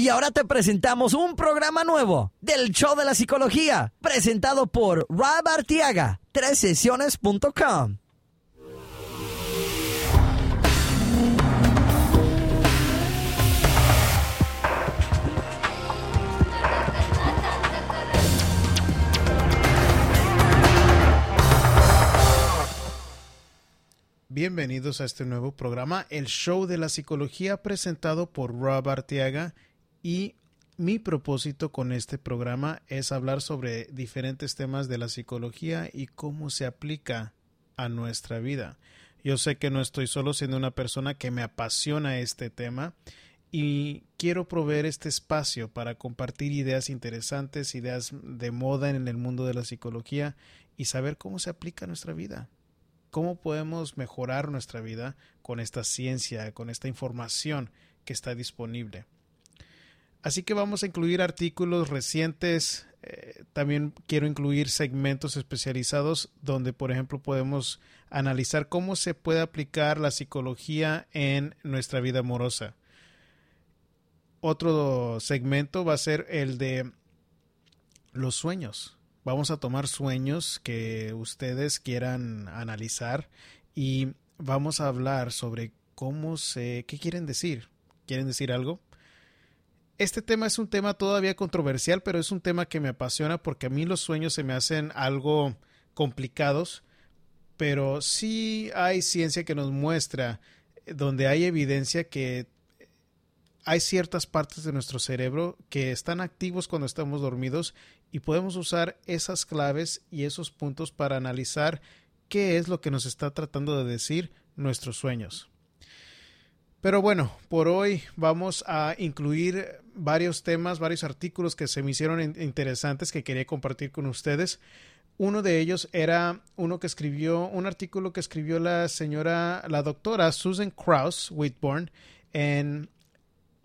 Y ahora te presentamos un programa nuevo del Show de la Psicología, presentado por Rob Artiaga, sesiones.com. Bienvenidos a este nuevo programa, el Show de la Psicología, presentado por Rob Artiaga y mi propósito con este programa es hablar sobre diferentes temas de la psicología y cómo se aplica a nuestra vida. Yo sé que no estoy solo siendo una persona que me apasiona este tema y quiero proveer este espacio para compartir ideas interesantes, ideas de moda en el mundo de la psicología y saber cómo se aplica a nuestra vida. Cómo podemos mejorar nuestra vida con esta ciencia, con esta información que está disponible. Así que vamos a incluir artículos recientes. Eh, también quiero incluir segmentos especializados donde, por ejemplo, podemos analizar cómo se puede aplicar la psicología en nuestra vida amorosa. Otro segmento va a ser el de los sueños. Vamos a tomar sueños que ustedes quieran analizar y vamos a hablar sobre cómo se, qué quieren decir. ¿Quieren decir algo? Este tema es un tema todavía controversial, pero es un tema que me apasiona porque a mí los sueños se me hacen algo complicados, pero sí hay ciencia que nos muestra eh, donde hay evidencia que hay ciertas partes de nuestro cerebro que están activos cuando estamos dormidos y podemos usar esas claves y esos puntos para analizar qué es lo que nos está tratando de decir nuestros sueños. Pero bueno, por hoy vamos a incluir varios temas, varios artículos que se me hicieron interesantes que quería compartir con ustedes. Uno de ellos era uno que escribió, un artículo que escribió la señora, la doctora Susan Krauss Whitborn en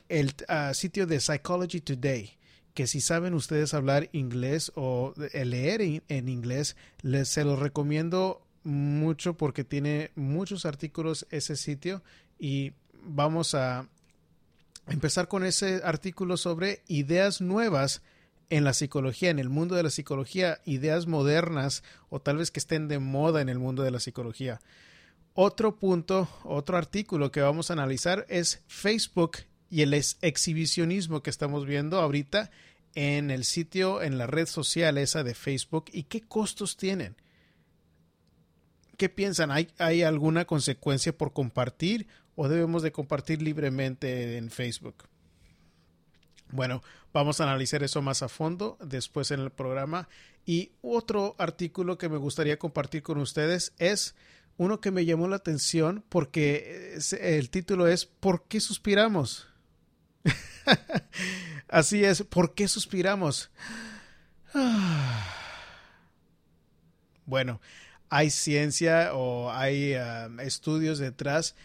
el ah, sitio de Psychology Today que si saben ustedes hablar inglés o leer en, inglés, les se los recomiendo mucho porque tiene muchos artículos ese sitio y vamos a empezar con ese artículo sobre ideas nuevas en la psicología, en el mundo de la psicología, ideas modernas o tal vez que estén de moda en el mundo de la psicología. Otro punto, otro artículo que vamos a analizar es Facebook y el exhibicionismo que estamos viendo ahorita en el sitio, en la red social esa de Facebook y qué costos tienen. ¿Qué piensan? ¿Hay, ¿Hay alguna consecuencia por compartir o debemos de compartir libremente en Facebook? Bueno, vamos a analizar eso más a fondo después en el programa. Y otro artículo que me gustaría compartir con ustedes es uno que me llamó la atención porque el título es ¿Por qué suspiramos? Así es, ¿por qué suspiramos? Bueno, hay ciencia o hay ah, estudios detrás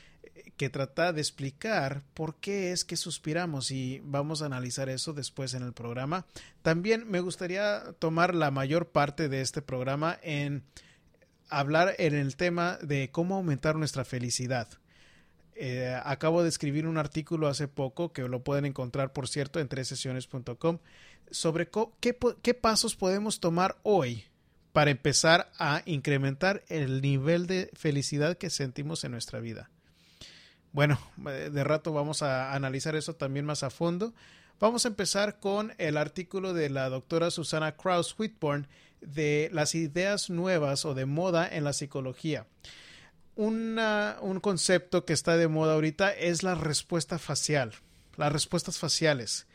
que trata de explicar por qué es que suspiramos y vamos a analizar eso después en el programa. También me gustaría tomar la mayor parte de este programa en hablar en el tema de cómo aumentar nuestra felicidad. Eh, acabo de escribir un artículo hace poco que lo pueden encontrar, por cierto, en tresesiones.com sobre qué, qué pasos podemos tomar hoy para empezar a incrementar el nivel de felicidad que sentimos en nuestra vida. Bueno, eh, de rato vamos a analizar eso también más a fondo. Vamos a empezar con el artículo de la doctora Susana Kraus Whitborn de las ideas nuevas o de moda en la psicología. un concepto que está de moda ahorita es la respuesta facial, las respuestas faciales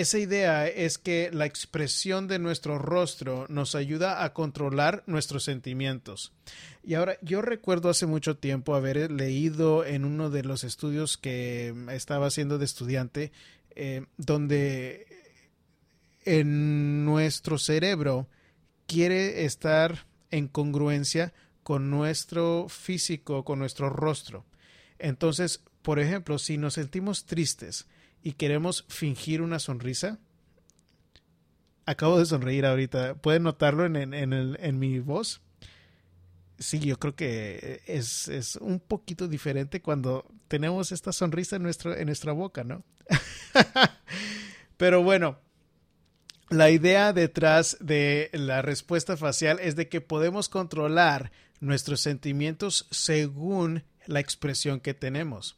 esa idea es que la expresión de nuestro rostro nos ayuda a controlar nuestros sentimientos. Y ahora, yo recuerdo hace mucho tiempo haber leído en uno de los estudios que estaba haciendo de estudiante, eh, donde en nuestro cerebro quiere estar en congruencia con nuestro físico, con nuestro rostro. Entonces, por ejemplo, si nos sentimos tristes, y queremos fingir una sonrisa. Acabo de sonreír ahorita. ¿Pueden notarlo en, en, mi voz? Sí, yo creo que es, es, un poquito diferente cuando tenemos esta sonrisa en, nuestro, en nuestra boca, ¿no? Pero bueno, la idea detrás de la respuesta facial es de que podemos controlar nuestros sentimientos según la expresión que tenemos.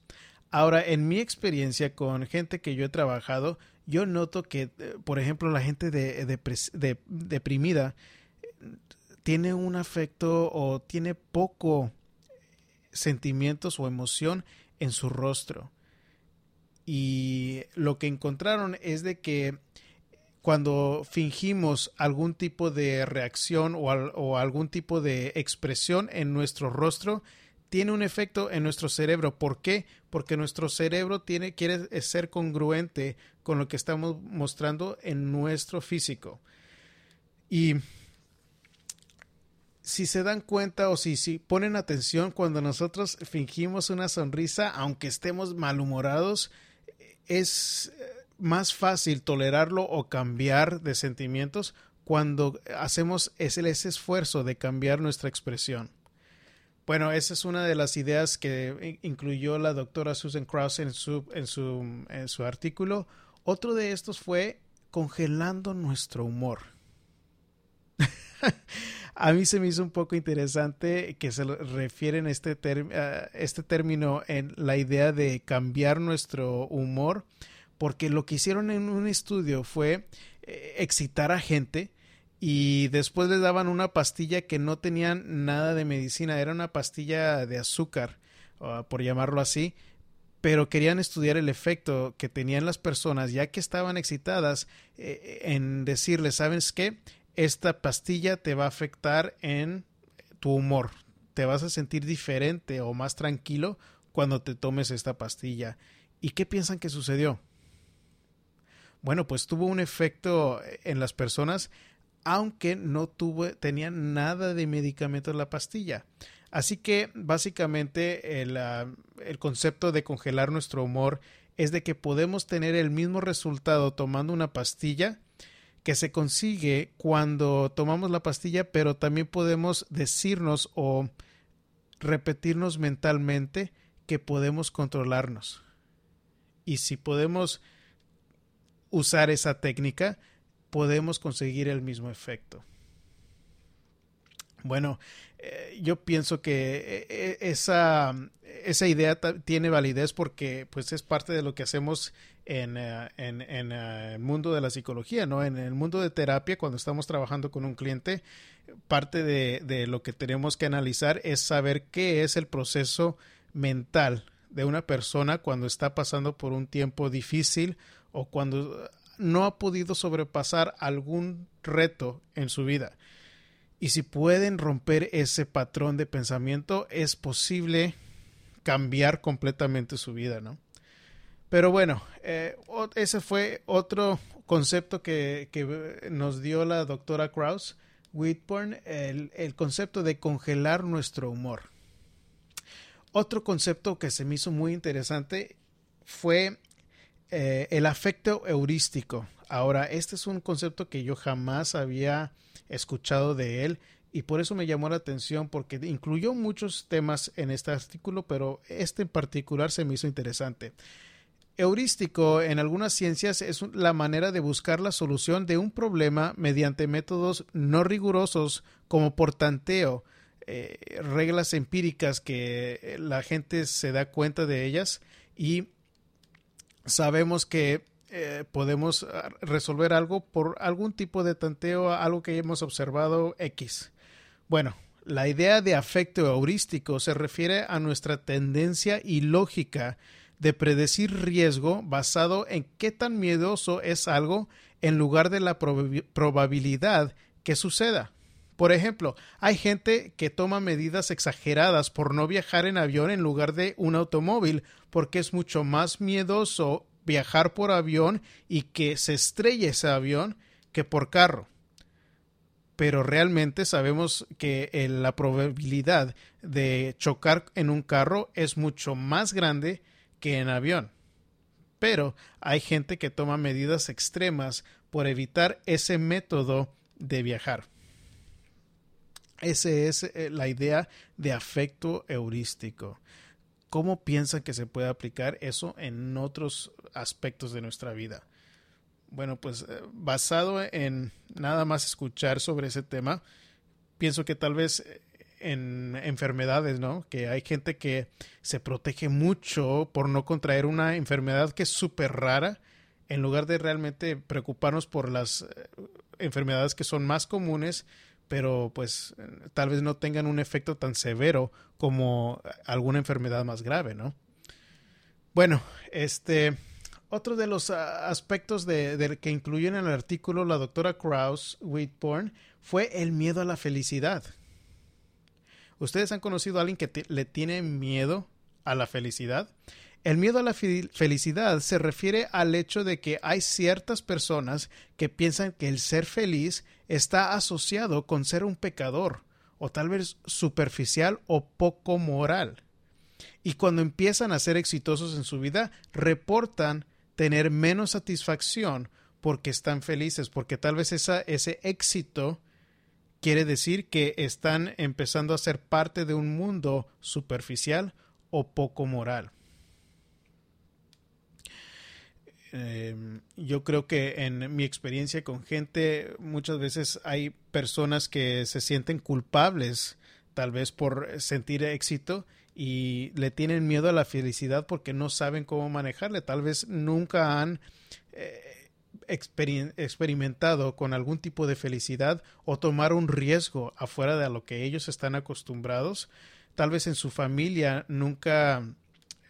Ahora, en mi experiencia con gente que yo he trabajado, yo noto que, eh, por ejemplo, la gente de, deprimida tiene un afecto o tiene poco sentimientos o emoción en su rostro. Y lo que encontraron es de que cuando fingimos algún tipo de reacción o, o, algún tipo de expresión en nuestro rostro, tiene un efecto en nuestro cerebro. ¿Por qué? Porque nuestro cerebro quiere ser congruente con lo que estamos mostrando en nuestro físico. Y si se dan cuenta o si, si ponen atención cuando nosotros fingimos una sonrisa, aunque estemos malhumorados, es más fácil tolerarlo o cambiar de sentimientos cuando hacemos ese esfuerzo de cambiar nuestra expresión. Bueno, esa es una de las ideas que incluyó la doctora Susan Krause en su, en su, en su artículo. Otro de estos fue congelando nuestro humor. A mí se me hizo un poco interesante que se refieren este, este término en la idea de cambiar nuestro humor porque lo que hicieron en un estudio fue eh, excitar a gente y después les daban una pastilla que no tenían nada de medicina, era una pastilla de azúcar, por llamarlo así, pero querían estudiar el efecto que tenían las personas ya que estaban excitadas eh, en decirles, ¿sabes qué? Esta pastilla te va a afectar en tu humor, te vas a sentir diferente o más tranquilo cuando te tomes esta pastilla. ¿Y qué piensan que sucedió? bueno, pues tuvo un efecto en las personas, aunque no tuvo, tenía nada de medicamento en la pastilla. Así que básicamente el, ah, el concepto de congelar nuestro humor es de que podemos tener el mismo resultado tomando una pastilla que se consigue cuando tomamos la pastilla, pero también podemos decirnos o repetirnos mentalmente que podemos controlarnos. Y si podemos usar esa técnica, podemos conseguir el mismo efecto. Bueno, eh, yo pienso que eh, esa, esa idea tiene validez porque pues es parte de lo que hacemos en, eh, en, en, el mundo de la psicología, ¿no? En el mundo de terapia, cuando estamos trabajando con un cliente, parte de, de lo que tenemos que analizar es saber qué es el proceso mental de una persona cuando está pasando por un tiempo difícil o cuando no ha podido sobrepasar algún reto en su vida. Y si pueden romper ese patrón de pensamiento, es posible cambiar completamente su vida, ¿no? Pero bueno, eh, ese fue otro concepto que, nos dio la doctora Krauss Whitburn, el, el concepto de congelar nuestro humor. Otro concepto que se me hizo muy interesante fue eh, el afecto heurístico. Ahora, este es un concepto que yo jamás había escuchado de él y por eso me llamó la atención porque incluyó muchos temas en este artículo, pero este en particular se me hizo interesante. Heurístico en algunas ciencias es la manera de buscar la solución de un problema mediante métodos no rigurosos como por tanteo, eh, reglas empíricas que la gente se da cuenta de ellas y sabemos que eh, podemos ah, resolver algo por algún tipo de tanteo, algo que hemos observado X. Bueno, la idea de afecto heurístico se refiere a nuestra tendencia y lógica de predecir riesgo basado en qué tan miedoso es algo en lugar de la probabilidad que suceda. Por ejemplo, hay gente que toma medidas exageradas por no viajar en avión en lugar de un automóvil porque es mucho más miedoso viajar por avión y que se estrelle ese avión que por carro. Pero realmente sabemos que eh, la probabilidad de chocar en un carro es mucho más grande que en avión. Pero hay gente que toma medidas extremas por evitar ese método de viajar. Esa es eh, la idea de afecto heurístico. ¿Cómo piensan que se puede aplicar eso en otros aspectos de nuestra vida? Bueno, pues eh, basado en nada más escuchar sobre ese tema, pienso que tal vez eh, en enfermedades, ¿no? Que hay gente que se protege mucho por no contraer una enfermedad que es súper rara, en lugar de realmente preocuparnos por las enfermedades que son más comunes, pero pues tal vez no tengan un efecto tan severo como alguna enfermedad más grave, ¿no? Bueno, este otro de los ah, aspectos de, que incluyen en el artículo la doctora Krauss Whitborn fue el miedo a la felicidad. ¿Ustedes han conocido a alguien que le tiene miedo a la felicidad? El miedo a la felicidad se refiere al hecho de que hay ciertas personas que piensan que el ser feliz está asociado con ser un pecador, o tal vez superficial o poco moral. Y cuando empiezan a ser exitosos en su vida, reportan tener menos satisfacción porque están felices, porque tal vez esa, ese éxito quiere decir que están empezando a ser parte de un mundo superficial o poco moral. Em, yo creo que en mi experiencia con gente muchas veces hay personas que se sienten culpables tal vez por sentir éxito y le tienen miedo a la felicidad porque no saben cómo manejarle. Tal vez nunca han eh, experimentado con algún tipo de felicidad o tomar un riesgo afuera de lo que ellos están acostumbrados. Tal vez en su familia nunca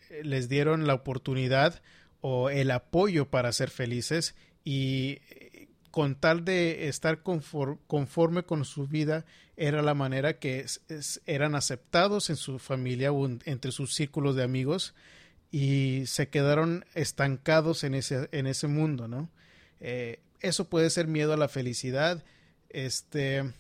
eh, les dieron la oportunidad o el apoyo para ser felices y con tal de estar conforme con su vida, era la manera que eran aceptados en su familia o entre sus círculos de amigos y se quedaron estancados en ese, en ese mundo, ¿no? Eh, eso puede ser miedo a la felicidad. Este.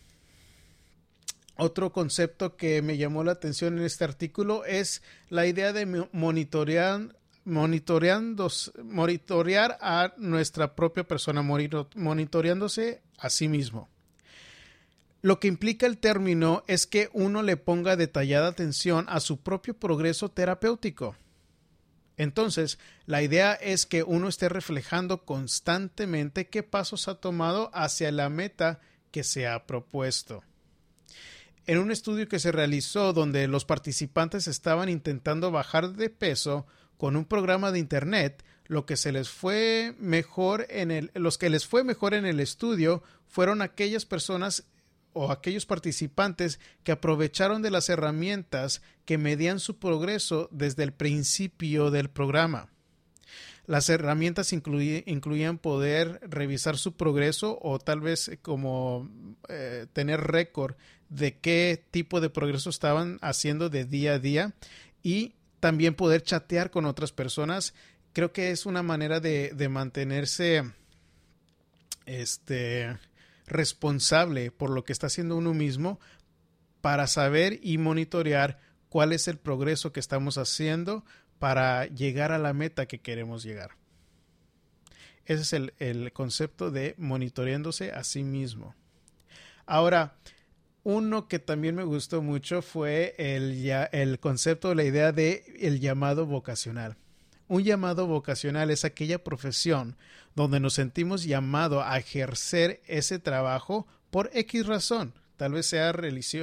Otro concepto que me llamó la atención en este artículo es la idea de monitorear, monitoreando, monitorear a nuestra propia persona, monitoreándose a sí mismo. Lo que implica el término es que uno le ponga detallada atención a su propio progreso terapéutico. Entonces, la idea es que uno esté reflejando constantemente qué pasos ha tomado hacia la meta que se ha propuesto. En un estudio que se realizó donde los participantes estaban intentando bajar de peso, con un programa de internet, lo que se les fue mejor en el, los que les fue mejor en el estudio fueron aquellas personas o aquellos participantes que aprovecharon de las herramientas que medían su progreso desde el principio del programa. Las herramientas incluían poder revisar su progreso o tal vez como eh, tener récord de qué tipo de progreso estaban haciendo de día a día y también poder chatear con otras personas. Creo que es una manera de, mantenerse este, responsable por lo que está haciendo uno mismo para saber y monitorear cuál es el progreso que estamos haciendo para llegar a la meta que queremos llegar. Ese es el, el concepto de monitoreándose a sí mismo. Ahora, uno que también me gustó mucho fue el, el concepto, la idea de el llamado vocacional. Un llamado vocacional es aquella profesión donde nos sentimos llamados a ejercer ese trabajo por X razón. Tal vez sea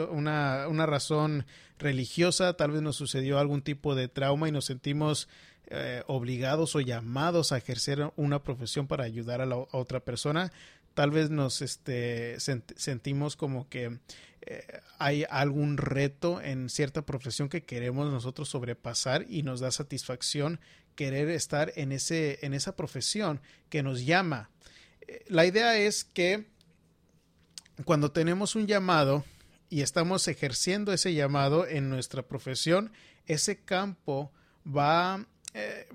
una, una razón religiosa, tal vez nos sucedió algún tipo de trauma y nos sentimos eh, obligados o llamados a ejercer una profesión para ayudar a la otra persona tal vez nos este, sentimos como que eh, hay algún reto en cierta profesión que queremos nosotros sobrepasar y nos da satisfacción querer estar en, ese, en esa profesión que nos llama. Eh, la idea es que cuando tenemos un llamado y estamos ejerciendo ese llamado en nuestra profesión, ese campo va, eh,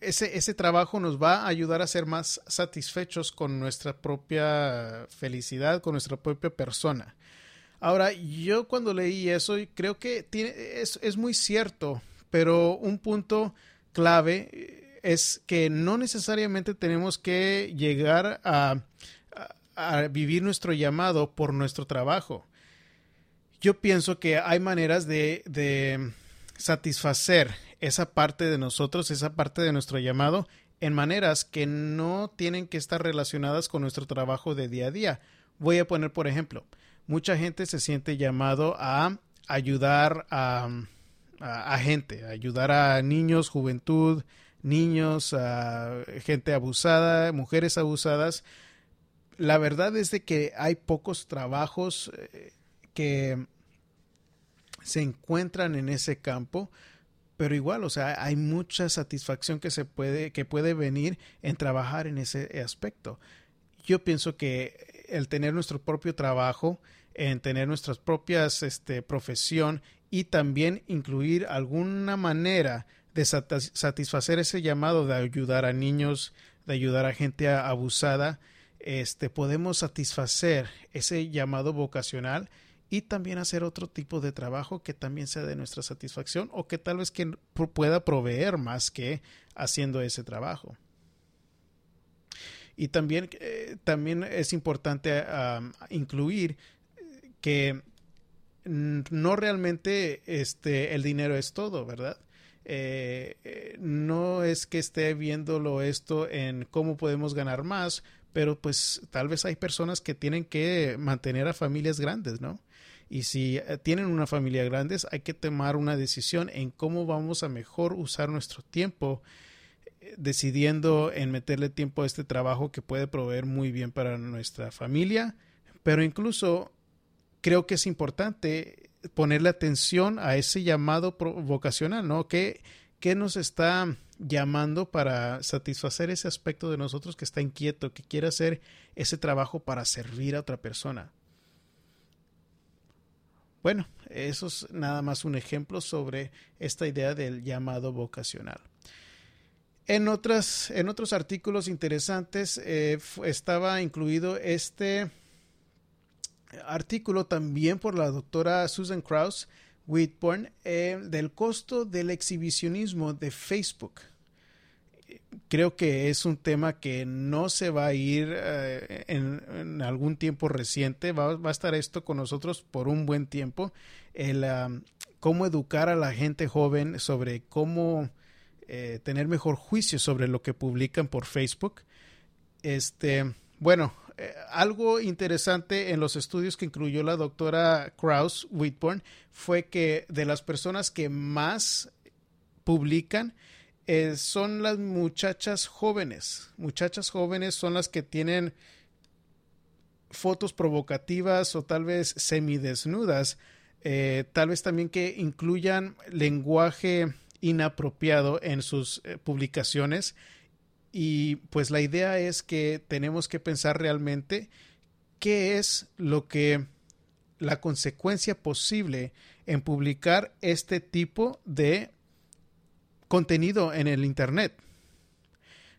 ese, ese trabajo nos va a ayudar a ser más satisfechos con nuestra propia felicidad, con nuestra propia persona. Ahora, yo cuando leí eso, creo que es, es muy cierto, pero un punto clave es que no necesariamente tenemos que llegar a, a, vivir nuestro llamado por nuestro trabajo. Yo pienso que hay maneras de, de satisfacer esa parte de nosotros, esa parte de nuestro llamado en maneras que no tienen que estar relacionadas con nuestro trabajo de día a día. Voy a poner, por ejemplo, mucha gente se siente llamado a ayudar a, a, gente, ayudar a niños, juventud, niños, a gente abusada, mujeres abusadas. La verdad es de que hay pocos trabajos eh, que se encuentran en ese campo, pero igual, o sea, hay mucha satisfacción que se puede, que puede venir en trabajar en ese aspecto. Yo pienso que el tener nuestro propio trabajo, en tener nuestras propias este, profesión y también incluir alguna manera de satisfacer ese llamado de ayudar a niños, de ayudar a gente abusada, este, podemos satisfacer ese llamado vocacional y también hacer otro tipo de trabajo que también sea de nuestra satisfacción o que tal vez que pueda proveer más que haciendo ese trabajo. Y también, eh, también es importante incluir que no realmente este, el dinero es todo, ¿verdad? Eh, eh, no es que esté viéndolo esto en cómo podemos ganar más, pero pues tal vez hay personas que tienen que mantener a familias grandes, ¿no? Y si eh, tienen una familia grande, hay que tomar una decisión en cómo vamos a mejor usar nuestro tiempo, eh, decidiendo en meterle tiempo a este trabajo que puede proveer muy bien para nuestra familia, pero incluso creo que es importante ponerle atención a ese llamado vocacional, ¿no? ¿Qué, qué nos está llamando para satisfacer ese aspecto de nosotros que está inquieto, que quiere hacer ese trabajo para servir a otra persona? Bueno, eso es nada más un ejemplo sobre esta idea del llamado vocacional. En, otras, en otros artículos interesantes eh, estaba incluido este artículo también por la doctora Susan Krauss Whitburn eh, del costo del exhibicionismo de Facebook creo que es un tema que no se va a ir eh, en, algún tiempo reciente. Va, a estar esto con nosotros por un buen tiempo. El cómo educar a la gente joven sobre cómo eh, tener mejor juicio sobre lo que publican por Facebook. Este, bueno, eh, algo interesante en los estudios que incluyó la doctora Krauss Whitburn fue que de las personas que más publican, eh, son las muchachas jóvenes. Muchachas jóvenes son las que tienen fotos provocativas o tal vez semidesnudas. Eh, tal vez también que incluyan lenguaje inapropiado en sus eh, publicaciones. Y pues la idea es que tenemos que pensar realmente qué es lo que la consecuencia posible en publicar este tipo de contenido en el Internet.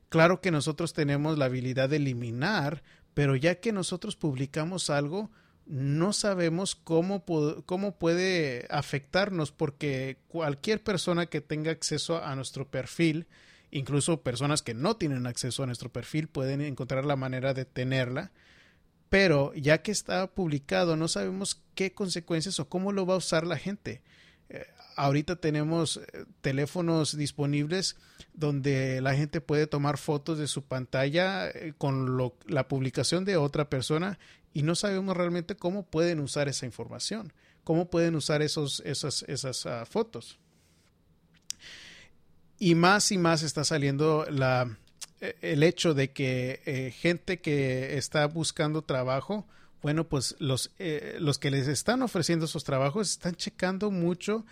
Claro que nosotros tenemos la habilidad de eliminar, pero ya que nosotros publicamos algo, no sabemos cómo, cómo puede afectarnos porque cualquier persona que tenga acceso a nuestro perfil, incluso personas que no tienen acceso a nuestro perfil, pueden encontrar la manera de tenerla. Pero ya que está publicado, no sabemos qué consecuencias o cómo lo va a usar la gente. Eh, ahorita tenemos eh, teléfonos disponibles donde la gente puede tomar fotos de su pantalla eh, con la publicación de otra persona y no sabemos realmente cómo pueden usar esa información, cómo pueden usar esos, esas, esas ah, fotos. Y más y más está saliendo la, e, el hecho de que gente que está buscando trabajo, bueno, pues los, los que les están ofreciendo esos trabajos están checando mucho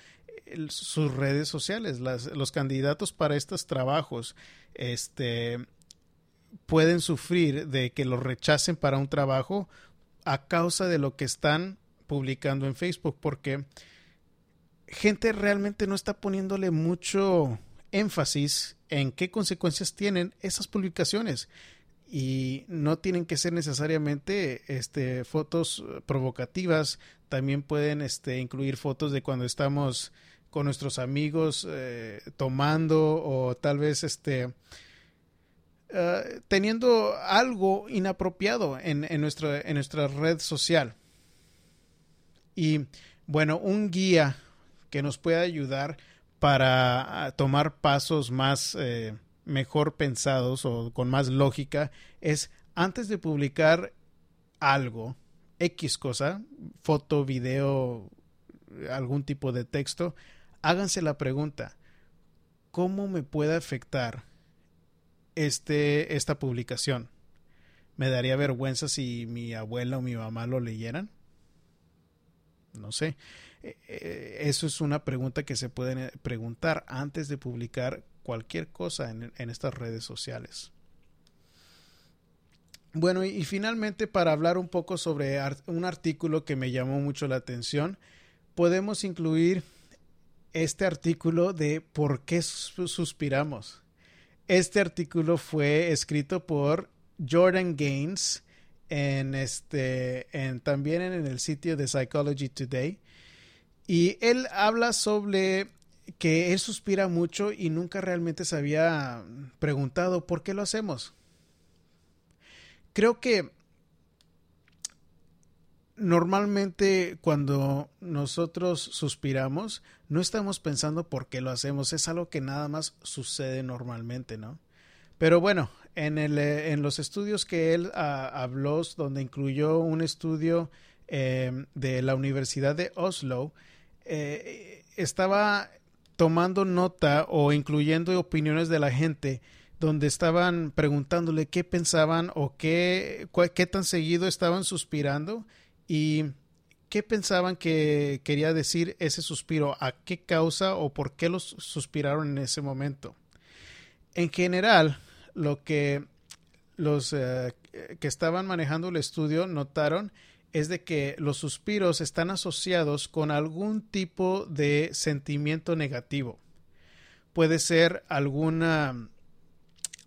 sus redes sociales. los candidatos para estos trabajos este, pueden sufrir de que los rechacen para un trabajo a causa de lo que están publicando en Facebook, porque gente realmente no está poniéndole mucho énfasis en qué consecuencias tienen esas publicaciones y no tienen que ser necesariamente este fotos provocativas también pueden este incluir fotos de cuando estamos con nuestros amigos eh, tomando o tal vez este eh, teniendo algo inapropiado en, en, nuestra, en nuestra red social. Y bueno, un guía que nos pueda ayudar para ah, tomar pasos más, eh, mejor pensados o con más lógica es antes de publicar algo, X cosa, foto, video, algún tipo de texto, háganse la pregunta, ¿cómo me puede afectar este, esta publicación? ¿Me daría vergüenza si mi abuela o mi mamá lo leyeran? No sé. Eh, eh, eso es una pregunta que se pueden preguntar antes de publicar cualquier cosa en, estas redes sociales. Bueno, y, finalmente para hablar un poco sobre un artículo que me llamó mucho la atención, podemos incluir este artículo de por qué suspiramos. Este artículo fue escrito por Jordan Gaines en este en, también en el sitio de Psychology Today y él habla sobre que él suspira mucho y nunca realmente se había preguntado por qué lo hacemos. Creo que normalmente cuando nosotros suspiramos, no estamos pensando por qué lo hacemos, es algo que nada más sucede normalmente, ¿no? Pero bueno, en, el, eh, en los estudios que él ah, habló, donde incluyó un estudio em, de la Universidad de Oslo, eh, estaba tomando nota o incluyendo opiniones de la gente donde estaban preguntándole qué pensaban o qué, qué tan seguido estaban suspirando y qué pensaban que quería decir ese suspiro, a qué causa o por qué los suspiraron en ese momento. En general, lo que los eh, que estaban manejando el estudio notaron es de que los suspiros están asociados con algún tipo de sentimiento negativo. Puede ser algún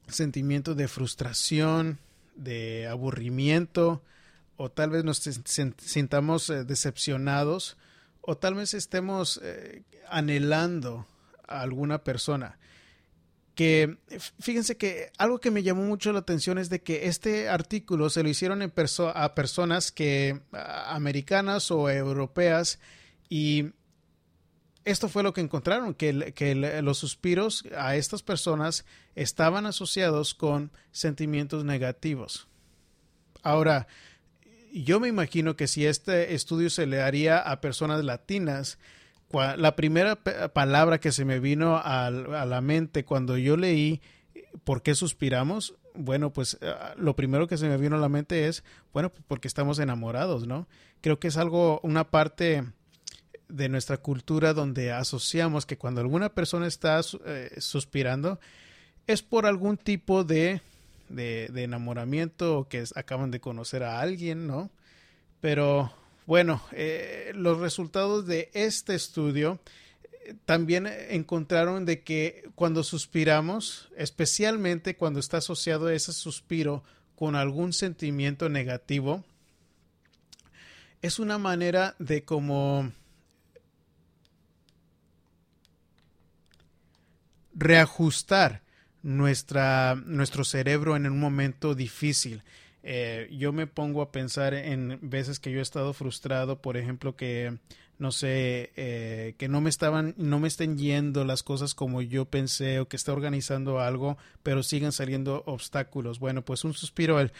sentimiento de frustración, de aburrimiento, o tal vez nos sintamos eh, decepcionados, o tal vez estemos eh, anhelando a alguna persona que fíjense que algo que me llamó mucho la atención es de que este artículo se lo hicieron en a personas que americanas o europeas y esto fue lo que encontraron, que, que los suspiros a estas personas estaban asociados con sentimientos negativos. Ahora, yo me imagino que si este estudio se le haría a personas latinas, la primera palabra que se me vino a, la mente cuando yo leí ¿Por qué suspiramos? Bueno, pues ah, lo primero que se me vino a la mente es, bueno, pues porque estamos enamorados, ¿no? Creo que es algo, una parte de nuestra cultura donde asociamos que cuando alguna persona está eh, suspirando es por algún tipo de, de, enamoramiento o que acaban de conocer a alguien, ¿no? Pero bueno, eh, los resultados de este estudio eh, también encontraron de que cuando suspiramos, especialmente cuando está asociado ese suspiro con algún sentimiento negativo, es una manera de como reajustar nuestra, nuestro cerebro en un momento difícil. Eh, yo me pongo a pensar en veces que yo he estado frustrado, por ejemplo, que no sé, eh, que no me estaban, no me estén yendo las cosas como yo pensé o que está organizando algo, pero siguen saliendo obstáculos. Bueno, pues un suspiro, el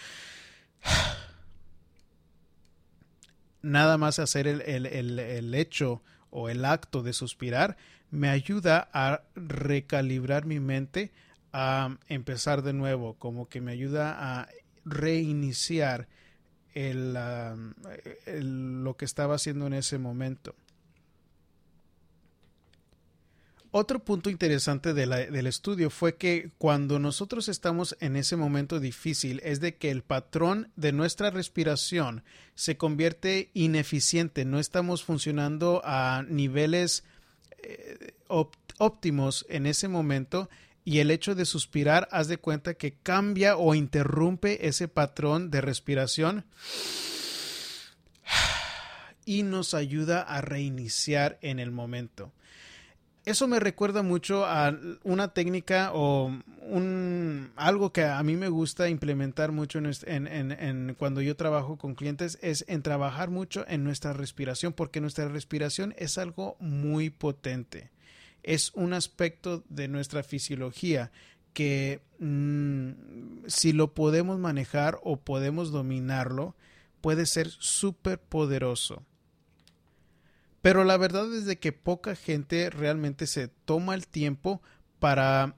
nada más hacer el, el, el hecho o el acto de suspirar me ayuda a recalibrar mi mente, a empezar de nuevo, como que me ayuda a reiniciar el, lo que estaba haciendo en ese momento. Otro punto interesante del estudio fue que cuando nosotros estamos en ese momento difícil es de que el patrón de nuestra respiración se convierte ineficiente, no estamos funcionando a niveles eh, óptimos en ese momento y el hecho de suspirar, haz de cuenta que cambia o interrumpe ese patrón de respiración y nos ayuda a reiniciar en el momento. Eso me recuerda mucho a una técnica o un, algo que a mí me gusta implementar mucho en, cuando yo trabajo con clientes es en trabajar mucho en nuestra respiración porque nuestra respiración es algo muy potente es un aspecto de nuestra fisiología que mm, si lo podemos manejar o podemos dominarlo, puede ser súper poderoso. Pero la verdad es de que poca gente realmente se toma el tiempo para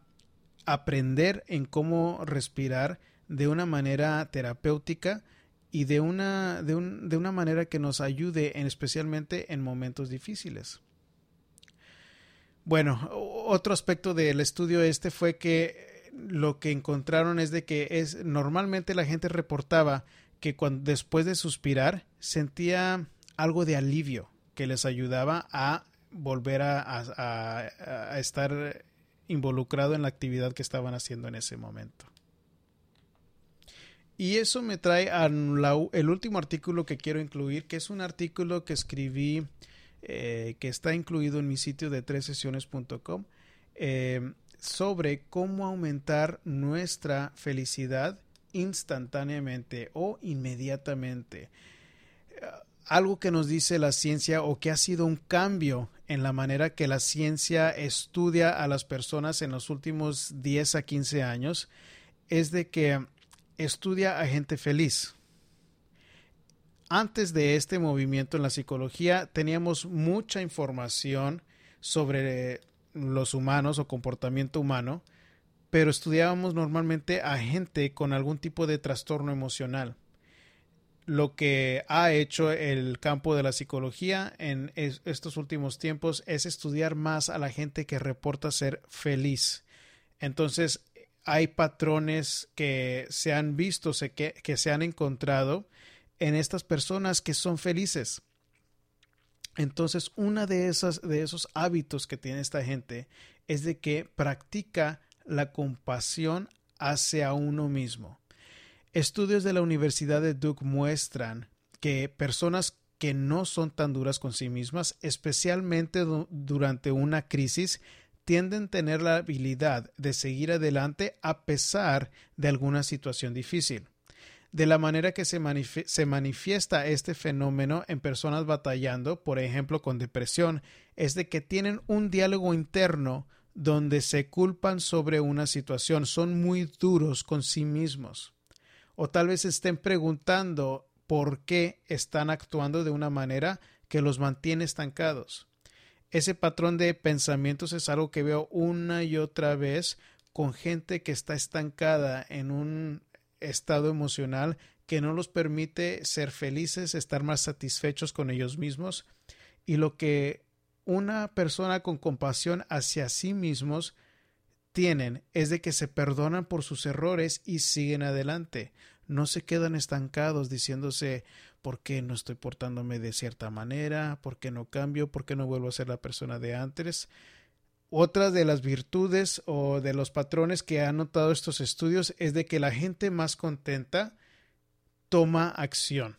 aprender en cómo respirar de una manera terapéutica y de una, de, de una manera que nos ayude en, especialmente en momentos difíciles. Bueno, otro aspecto del estudio este fue que lo que encontraron es de que es normalmente la gente reportaba que cuando, después de suspirar sentía algo de alivio que les ayudaba a volver a, estar involucrado en la actividad que estaban haciendo en ese momento. Y eso me trae al el último artículo que quiero incluir, que es un artículo que escribí, eh, que está incluido en mi sitio de tresesiones.com, eh, sobre cómo aumentar nuestra felicidad instantáneamente o inmediatamente algo que nos dice la ciencia o que ha sido un cambio en la manera que la ciencia estudia a las personas en los últimos 10 a 15 años es de que estudia a gente feliz. Antes de este movimiento en la psicología teníamos mucha información sobre los humanos o comportamiento humano, pero estudiábamos normalmente a gente con algún tipo de trastorno emocional lo que ha hecho el campo de la psicología en estos últimos tiempos es estudiar más a la gente que reporta ser feliz. Entonces, hay patrones que se han visto, que, que se han encontrado en estas personas que son felices. Entonces, una de esas de esos hábitos que tiene esta gente es de que practica la compasión hacia uno mismo. Estudios de la Universidad de Duke muestran que personas que no son tan duras con sí mismas, especialmente durante una crisis, tienden a tener la habilidad de seguir adelante a pesar de alguna situación difícil. De la manera que se, se, manifiesta este fenómeno en personas batallando, por ejemplo, con depresión, es de que tienen un diálogo interno donde se culpan sobre una situación, son muy duros con sí mismos o tal vez estén preguntando por qué están actuando de una manera que los mantiene estancados. Ese patrón de pensamientos es algo que veo una y otra vez con gente que está estancada en un estado emocional que no los permite ser felices, estar más satisfechos con ellos mismos y lo que una persona con compasión hacia sí mismos tienen es de que se perdonan por sus errores y siguen adelante. No se quedan estancados diciéndose ¿por qué no estoy portándome de cierta manera? ¿Por qué no cambio? ¿Por qué no vuelvo a ser la persona de antes? Otra de las virtudes o de los patrones que han notado estos estudios es de que la gente más contenta toma acción.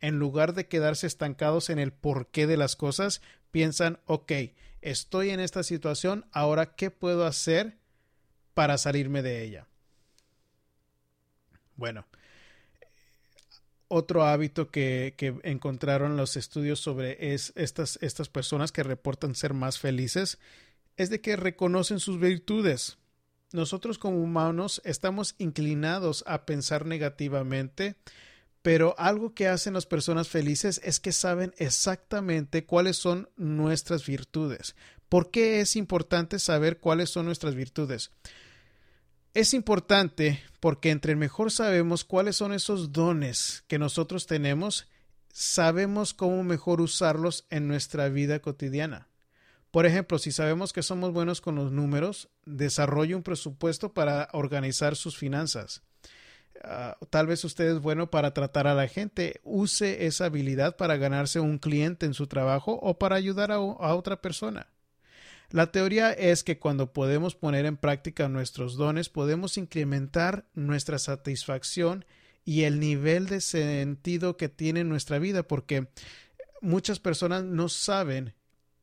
En lugar de quedarse estancados en el porqué de las cosas, piensan, ok, estoy en esta situación, ahora, ¿qué puedo hacer para salirme de ella? Bueno, otro hábito que, encontraron los estudios sobre es estas, estas personas que reportan ser más felices es de que reconocen sus virtudes. Nosotros como humanos estamos inclinados a pensar negativamente, pero algo que hacen las personas felices es que saben exactamente cuáles son nuestras virtudes. ¿Por qué es importante saber cuáles son nuestras virtudes? Es importante porque entre mejor sabemos cuáles son esos dones que nosotros tenemos, sabemos cómo mejor usarlos en nuestra vida cotidiana. Por ejemplo, si sabemos que somos buenos con los números, desarrolle un presupuesto para organizar sus finanzas. Ah, tal vez usted es bueno para tratar a la gente, use esa habilidad para ganarse un cliente en su trabajo o para ayudar a, a otra persona. La teoría es que cuando podemos poner en práctica nuestros dones, podemos incrementar nuestra satisfacción y el nivel de sentido que tiene nuestra vida, porque muchas personas no saben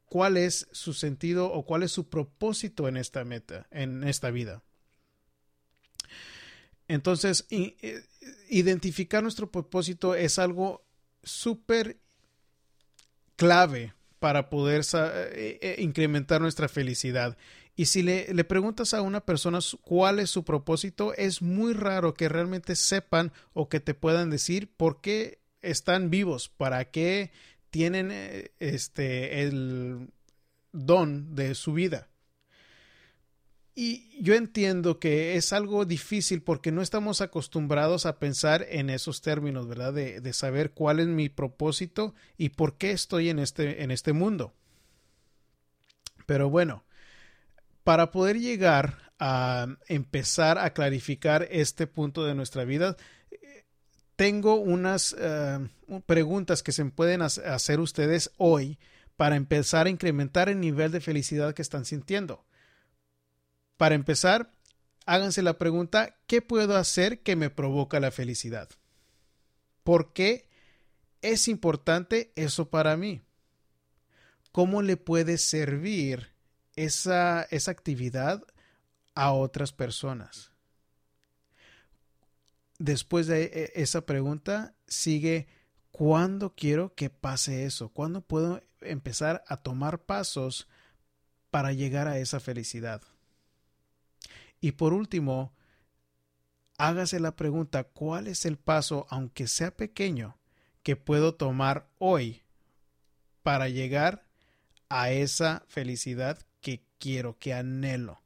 cuál es su sentido o cuál es su propósito en esta meta, en esta vida. Entonces, eh, identificar nuestro propósito es algo súper clave para poder eh, eh, incrementar nuestra felicidad. Y si le, le, preguntas a una persona cuál es su propósito, es muy raro que realmente sepan o que te puedan decir por qué están vivos, para qué tienen eh, este el don de su vida. Y yo entiendo que es algo difícil porque no estamos acostumbrados a pensar en esos términos, ¿verdad? De, de, saber cuál es mi propósito y por qué estoy en este, en este mundo. Pero bueno, para poder llegar a empezar a clarificar este punto de nuestra vida, tengo unas uh, preguntas que se pueden hacer ustedes hoy para empezar a incrementar el nivel de felicidad que están sintiendo. Para empezar, háganse la pregunta, ¿qué puedo hacer que me provoca la felicidad? ¿Por qué es importante eso para mí? ¿Cómo le puede servir esa, esa actividad a otras personas? Después de e, esa pregunta sigue, ¿cuándo quiero que pase eso? ¿Cuándo puedo empezar a tomar pasos para llegar a esa felicidad? Y por último, hágase la pregunta, ¿cuál es el paso, aunque sea pequeño, que puedo tomar hoy para llegar a esa felicidad que quiero, que anhelo?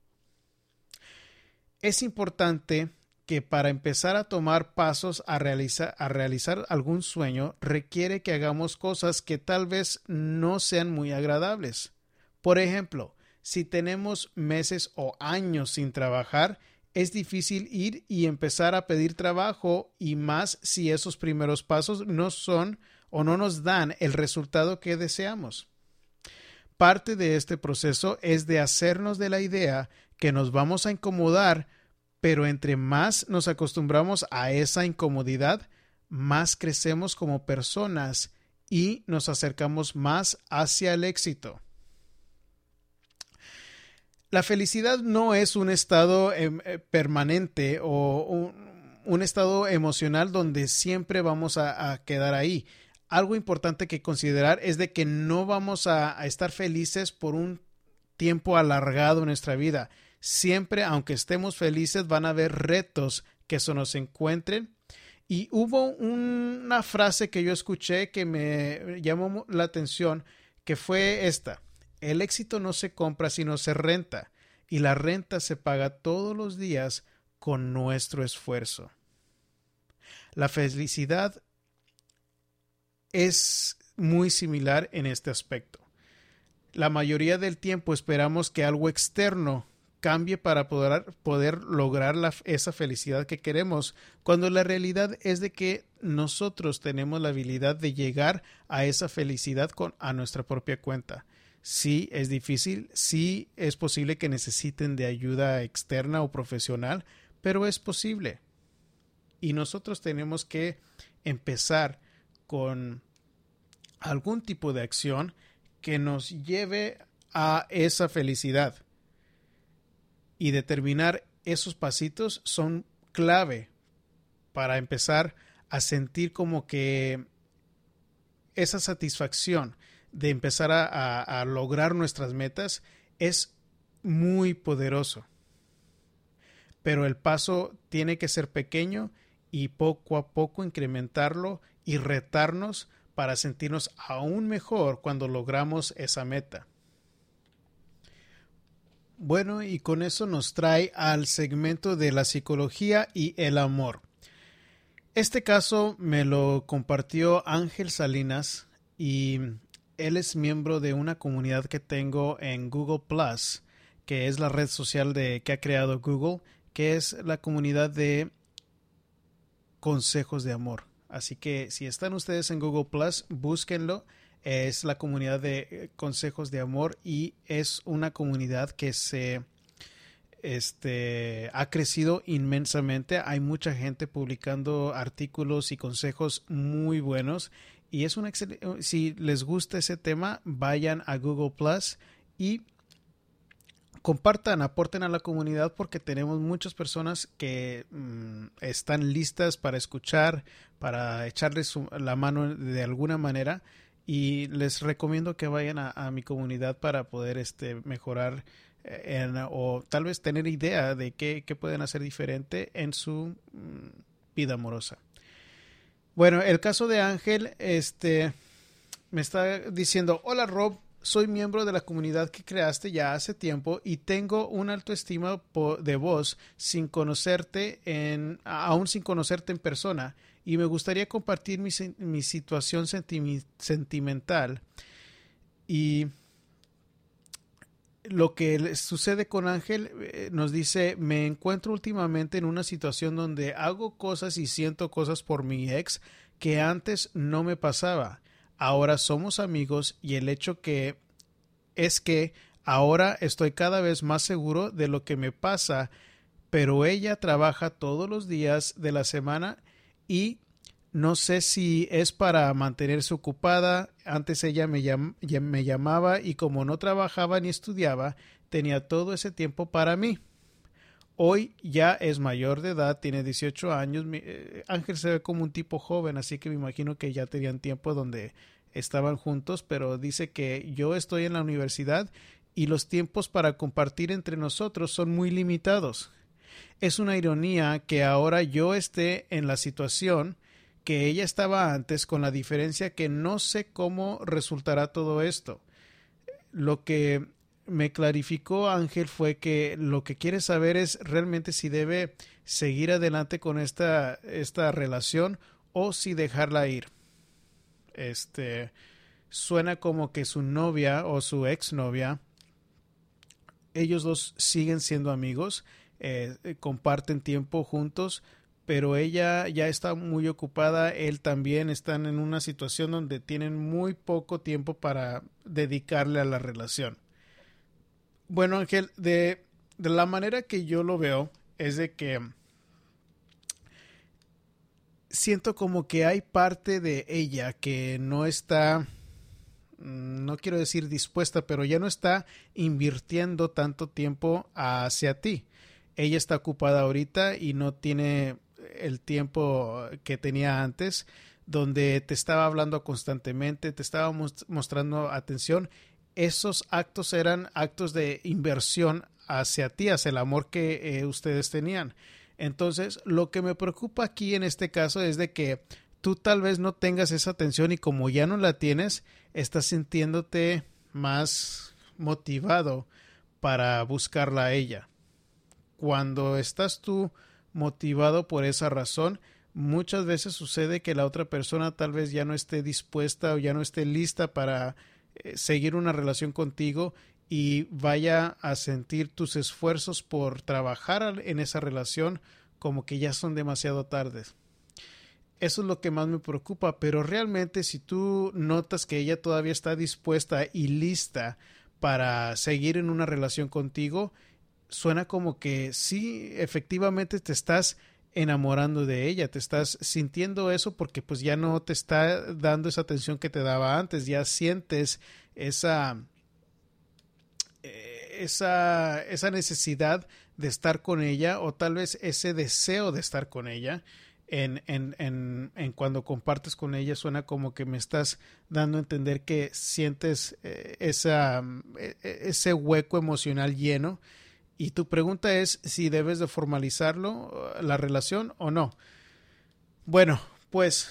Es importante que para empezar a tomar pasos a realizar, algún sueño requiere que hagamos cosas que tal vez no sean muy agradables. Por ejemplo, si tenemos meses o años sin trabajar, es difícil ir y empezar a pedir trabajo y más si esos primeros pasos no son o no nos dan el resultado que deseamos. Parte de este proceso es de hacernos de la idea que nos vamos a incomodar, pero entre más nos acostumbramos a esa incomodidad, más crecemos como personas y nos acercamos más hacia el éxito. La felicidad no es un estado em, eh, permanente o un, estado emocional donde siempre vamos a, quedar ahí. Algo importante que considerar es de que no vamos a, a estar felices por un tiempo alargado en nuestra vida. Siempre, aunque estemos felices, van a haber retos que se nos encuentren. Y hubo una frase que yo escuché que me llamó la atención, que fue esta. El éxito no se compra sino se renta, y la renta se paga todos los días con nuestro esfuerzo. La felicidad es muy similar en este aspecto. La mayoría del tiempo esperamos que algo externo cambie para poder, poder lograr esa felicidad que queremos, cuando la realidad es de que nosotros tenemos la habilidad de llegar a esa felicidad con, a nuestra propia cuenta sí es difícil, sí es posible que necesiten de ayuda externa o profesional, pero es posible. Y nosotros tenemos que empezar con algún tipo de acción que nos lleve a esa felicidad. Y determinar esos pasitos son clave para empezar a sentir como que esa satisfacción de empezar a, lograr nuestras metas es muy poderoso. Pero el paso tiene que ser pequeño y poco a poco incrementarlo y retarnos para sentirnos aún mejor cuando logramos esa meta. Bueno, y con eso nos trae al segmento de la psicología y el amor. Este caso me lo compartió Ángel Salinas y él es miembro de una comunidad que tengo en Google Plus, que es la red social de, que ha creado Google, que es la comunidad de consejos de amor. Así que si están ustedes en Google Plus, búsquenlo. Es la comunidad de eh, consejos de amor y es una comunidad que se este, ha crecido inmensamente. Hay mucha gente publicando artículos y consejos muy buenos y es un excelente, si les gusta ese tema, vayan a Google Plus y compartan, aporten a la comunidad porque tenemos muchas personas que mm, están listas para escuchar, para echarles la mano de alguna manera y les recomiendo que vayan a, mi comunidad para poder este, mejorar o tal vez tener idea de qué, qué, pueden hacer diferente en su mm, vida amorosa. Bueno, el caso de Ángel, este, me está diciendo, hola Rob, soy miembro de la comunidad que creaste ya hace tiempo y tengo una alto estima de vos sin conocerte en, aún sin conocerte en persona y me gustaría compartir mi, mi situación sentimental y lo que sucede con Ángel eh, nos dice, me encuentro últimamente en una situación donde hago cosas y siento cosas por mi ex que antes no me pasaba. Ahora somos amigos y el hecho que es que ahora estoy cada vez más seguro de lo que me pasa, pero ella trabaja todos los días de la semana y no sé si es para mantenerse ocupada. Antes ella me, llamaba y como no trabajaba ni estudiaba, tenía todo ese tiempo para mí. Hoy ya es mayor de edad, tiene 18 años. Eh, Ángel se ve como un tipo joven, así que me imagino que ya tenían tiempo donde estaban juntos, pero dice que yo estoy en la universidad y los tiempos para compartir entre nosotros son muy limitados. Es una ironía que ahora yo esté en la situación que ella estaba antes, con la diferencia que no sé cómo resultará todo esto. Lo que me clarificó Ángel fue que lo que quiere saber es realmente si debe seguir adelante con esta, esta relación o si dejarla ir. Este suena como que su novia o su exnovia, ellos dos siguen siendo amigos, eh, comparten tiempo juntos, pero ella ya está muy ocupada, él también están en una situación donde tienen muy poco tiempo para dedicarle a la relación. Bueno, Ángel, de, de la manera que yo lo veo es de que siento como que hay parte de ella que no está, no quiero decir dispuesta, pero ya no está invirtiendo tanto tiempo hacia ti. Ella está ocupada ahorita y no tiene el tiempo que tenía antes, donde te estaba hablando constantemente, te estaba mostrando atención. Esos actos eran actos de inversión hacia ti, hacia el amor que eh, ustedes tenían. Entonces, lo que me preocupa aquí en este caso es de que tú tal vez no tengas esa atención y como ya no la tienes, estás sintiéndote más motivado para buscarla a ella. Cuando estás tú motivado por esa razón, muchas veces sucede que la otra persona tal vez ya no esté dispuesta o ya no esté lista para eh, seguir una relación contigo y vaya a sentir tus esfuerzos por trabajar en esa relación como que ya son demasiado tardes. Eso es lo que más me preocupa, pero realmente si tú notas que ella todavía está dispuesta y lista para seguir en una relación contigo, suena como que sí, efectivamente te estás enamorando de ella, te estás sintiendo eso porque pues ya no te está dando esa atención que te daba antes, ya sientes esa eh, esa, esa necesidad de estar con ella o tal vez ese deseo de estar con ella en, en, en, en, cuando compartes con ella suena como que me estás dando a entender que sientes eh, esa, eh, ese hueco emocional lleno y tu pregunta es si debes de formalizarlo, la relación o no. Bueno, pues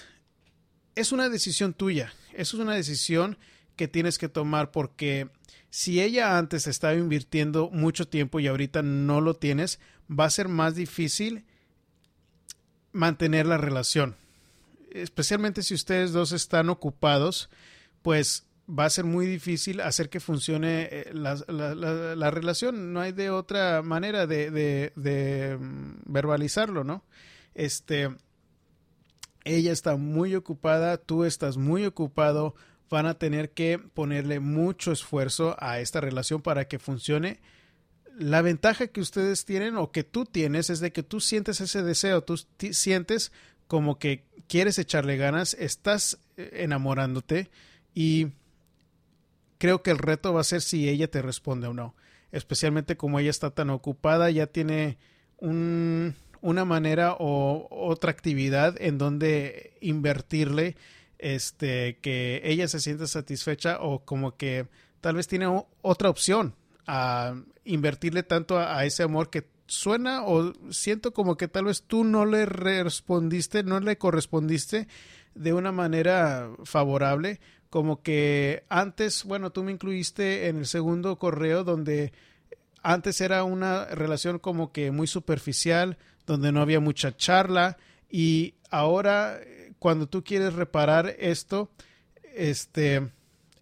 es una decisión tuya. Es una decisión que tienes que tomar porque si ella antes estaba invirtiendo mucho tiempo y ahorita no lo tienes, va a ser más difícil mantener la relación. Especialmente si ustedes dos están ocupados, pues va a ser muy difícil hacer que funcione eh, la, la, relación. No hay de otra manera de, de, de, mm, verbalizarlo, ¿no? Este, ella está muy ocupada, tú estás muy ocupado, van a tener que ponerle mucho esfuerzo a esta relación para que funcione. La ventaja que ustedes tienen o que tú tienes es de que tú sientes ese deseo, tú sientes como que quieres echarle ganas, estás eh, enamorándote y creo que el reto va a ser si ella te responde o no. Especialmente como ella está tan ocupada, ya tiene un, una manera o otra actividad en donde invertirle, este, que ella se sienta satisfecha o como que tal vez tiene otra opción a invertirle tanto a, ese amor que suena o siento como que tal vez tú no le respondiste, no le correspondiste de una manera favorable, como que antes, bueno, tú me incluiste en el segundo correo donde antes era una relación como que muy superficial, donde no había mucha charla y ahora cuando tú quieres reparar esto, este,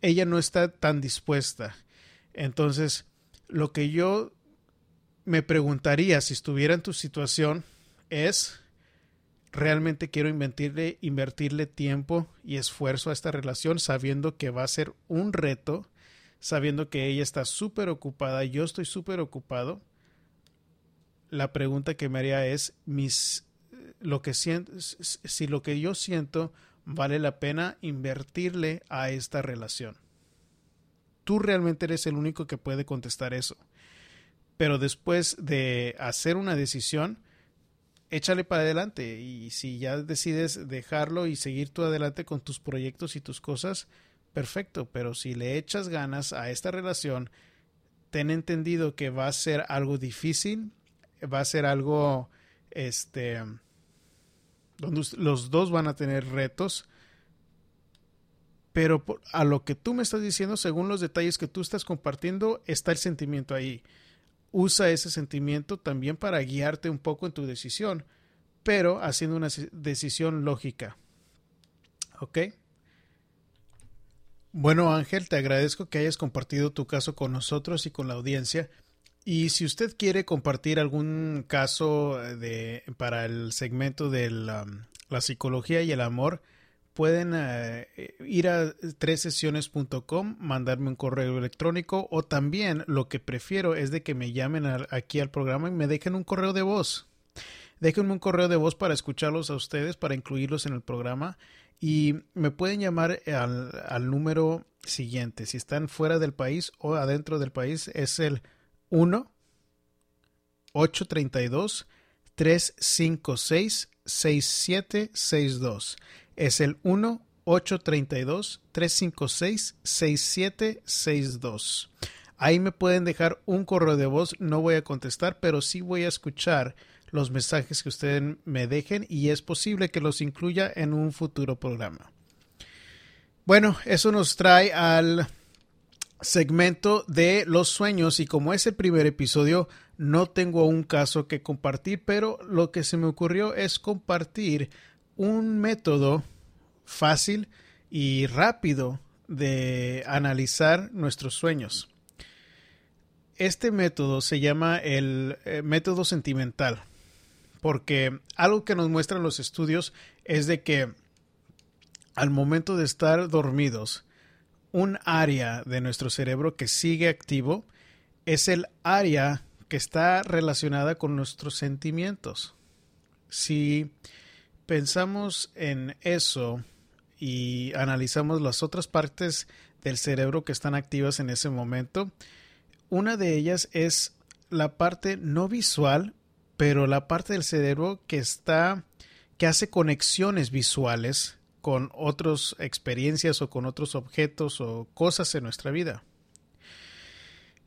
ella no está tan dispuesta. Entonces, lo que yo me preguntaría si estuviera en tu situación es, ¿realmente quiero invertirle, invertirle tiempo y esfuerzo a esta relación sabiendo que va a ser un reto, sabiendo que ella está súper ocupada, yo estoy súper ocupado? La pregunta que me haría es, mis, lo que siento, si lo que yo siento vale la pena invertirle a esta relación. Tú realmente eres el único que puede contestar eso. Pero después de hacer una decisión, échale para adelante. Y si ya decides dejarlo y seguir tú adelante con tus proyectos y tus cosas, perfecto. Pero si le echas ganas a esta relación, ten entendido que va a ser algo difícil, va a ser algo, este, donde los dos van a tener retos, pero a lo que tú me estás diciendo, según los detalles que tú estás compartiendo, está el sentimiento ahí. Usa ese sentimiento también para guiarte un poco en tu decisión, pero haciendo una decisión lógica. ¿Ok? Bueno, Ángel, te agradezco que hayas compartido tu caso con nosotros y con la audiencia. Y si usted quiere compartir algún caso de, para el segmento de la, psicología y el amor, pueden eh, ir a tresesiones.com, mandarme un correo electrónico o también lo que prefiero es de que me llamen aquí al programa y me dejen un correo de voz. Déjenme un correo de voz para escucharlos a ustedes, para incluirlos en el programa y me pueden llamar al, al número siguiente. Si están fuera del país o adentro del país es el 1 832 356 6762. Es el 1 832 356 6762. Ahí me pueden dejar un correo de voz, no voy a contestar, pero sí voy a escuchar los mensajes que ustedes me dejen y es posible que los incluya en un futuro programa. Bueno, eso nos trae al segmento de los sueños y como es el primer episodio no tengo un caso que compartir, pero lo que se me ocurrió es compartir un método fácil y rápido de analizar nuestros sueños. Este método se llama el eh, método sentimental, porque algo que nos muestran los estudios es de que al momento de estar dormidos, un área de nuestro cerebro que sigue activo es el área que está relacionada con nuestros sentimientos. Si pensamos en eso y analizamos las otras partes del cerebro que están activas en ese momento, una de ellas es la parte no visual, pero la parte del cerebro que está que hace conexiones visuales con otras experiencias o con otros objetos o cosas en nuestra vida.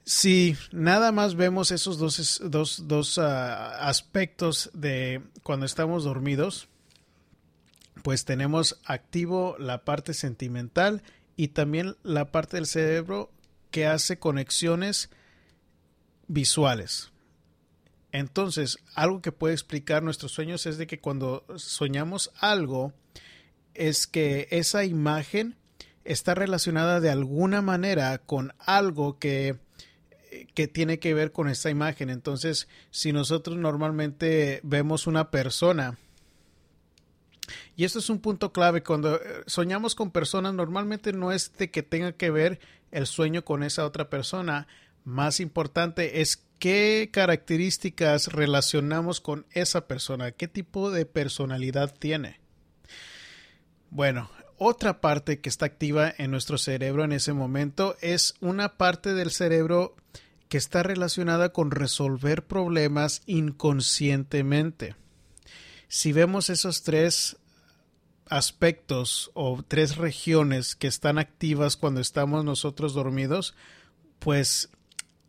Si nada más vemos esos dos, dos, dos ah, aspectos de cuando estamos dormidos, pues tenemos activo la parte sentimental y también la parte del cerebro que hace conexiones visuales. Entonces, algo que puede explicar nuestros sueños es de que cuando soñamos algo, es que esa imagen está relacionada de alguna manera con algo que, que tiene que ver con esa imagen. Entonces, si nosotros normalmente vemos una persona, y esto es un punto clave, cuando eh, soñamos con personas, normalmente no es de que tenga que ver el sueño con esa otra persona. Más importante es qué características relacionamos con esa persona, qué tipo de personalidad tiene. Bueno, otra parte que está activa en nuestro cerebro en ese momento es una parte del cerebro que está relacionada con resolver problemas inconscientemente. Si vemos esos tres aspectos o tres regiones que están activas cuando estamos nosotros dormidos, pues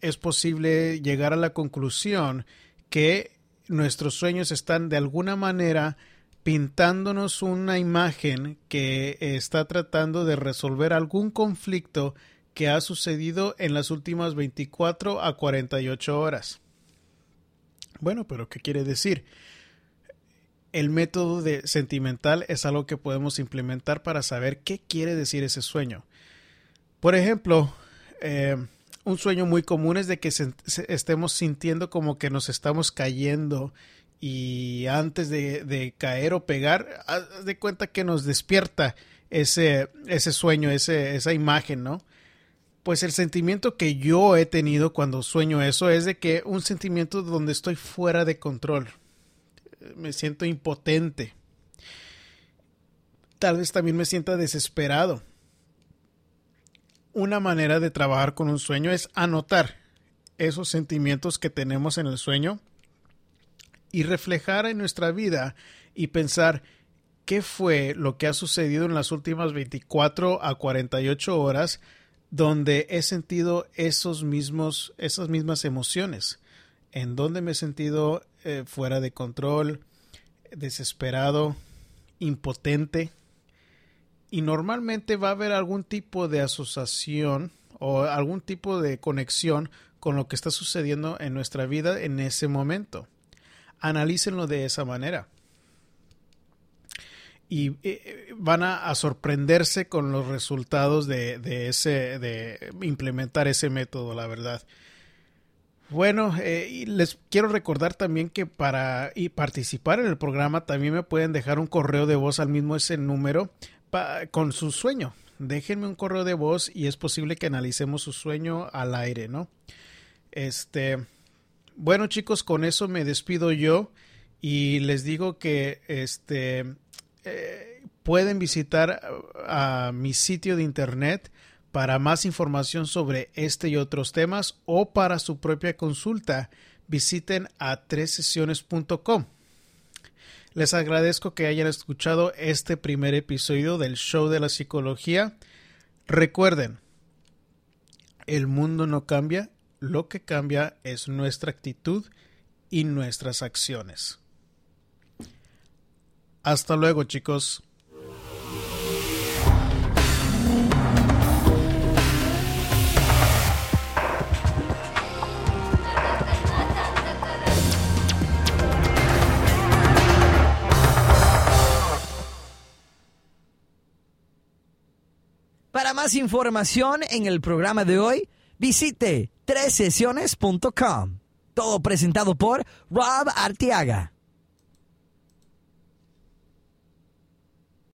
es posible llegar a la conclusión que nuestros sueños están de alguna manera pintándonos una imagen que está tratando de resolver algún conflicto que ha sucedido en las últimas 24 a 48 horas. Bueno, pero ¿qué quiere decir? El método de sentimental es algo que podemos implementar para saber qué quiere decir ese sueño. Por ejemplo, eh, un sueño muy común es de que estemos sintiendo como que nos estamos cayendo y antes de, caer o pegar, haz de cuenta que nos despierta ese, ese sueño, ese, esa imagen, ¿no? Pues el sentimiento que yo he tenido cuando sueño eso es de que un sentimiento donde estoy fuera de control. Me siento impotente. Tal vez también me sienta desesperado. Una manera de trabajar con un sueño es anotar esos sentimientos que tenemos en el sueño y reflejar en nuestra vida y pensar qué fue lo que ha sucedido en las últimas 24 a 48 horas donde he sentido esos mismos, esas mismas emociones, en donde me he sentido eh, fuera de control, desesperado, impotente. Y normalmente va a haber algún tipo de asociación o algún tipo de conexión con lo que está sucediendo en nuestra vida en ese momento analícenlo de esa manera. Y eh, eh, van a, sorprenderse con los resultados de, ese, de implementar ese método, la verdad. Bueno, eh, les quiero recordar también que para y participar en el programa también me pueden dejar un correo de voz al mismo ese número con su sueño. Déjenme un correo de voz y es posible que analicemos su sueño al aire, ¿no? Este, bueno, chicos, con eso me despido yo y les digo que este eh, pueden visitar a, mi sitio de internet para más información sobre este y otros temas o para su propia consulta. Visiten a tresesiones.com. Les agradezco que hayan escuchado este primer episodio del show de la psicología. Recuerden, el mundo no cambia lo que cambia es nuestra actitud y nuestras acciones. Hasta luego chicos. Más información en el programa de hoy, visite tresesiones.com. Todo presentado por Rob Artiaga.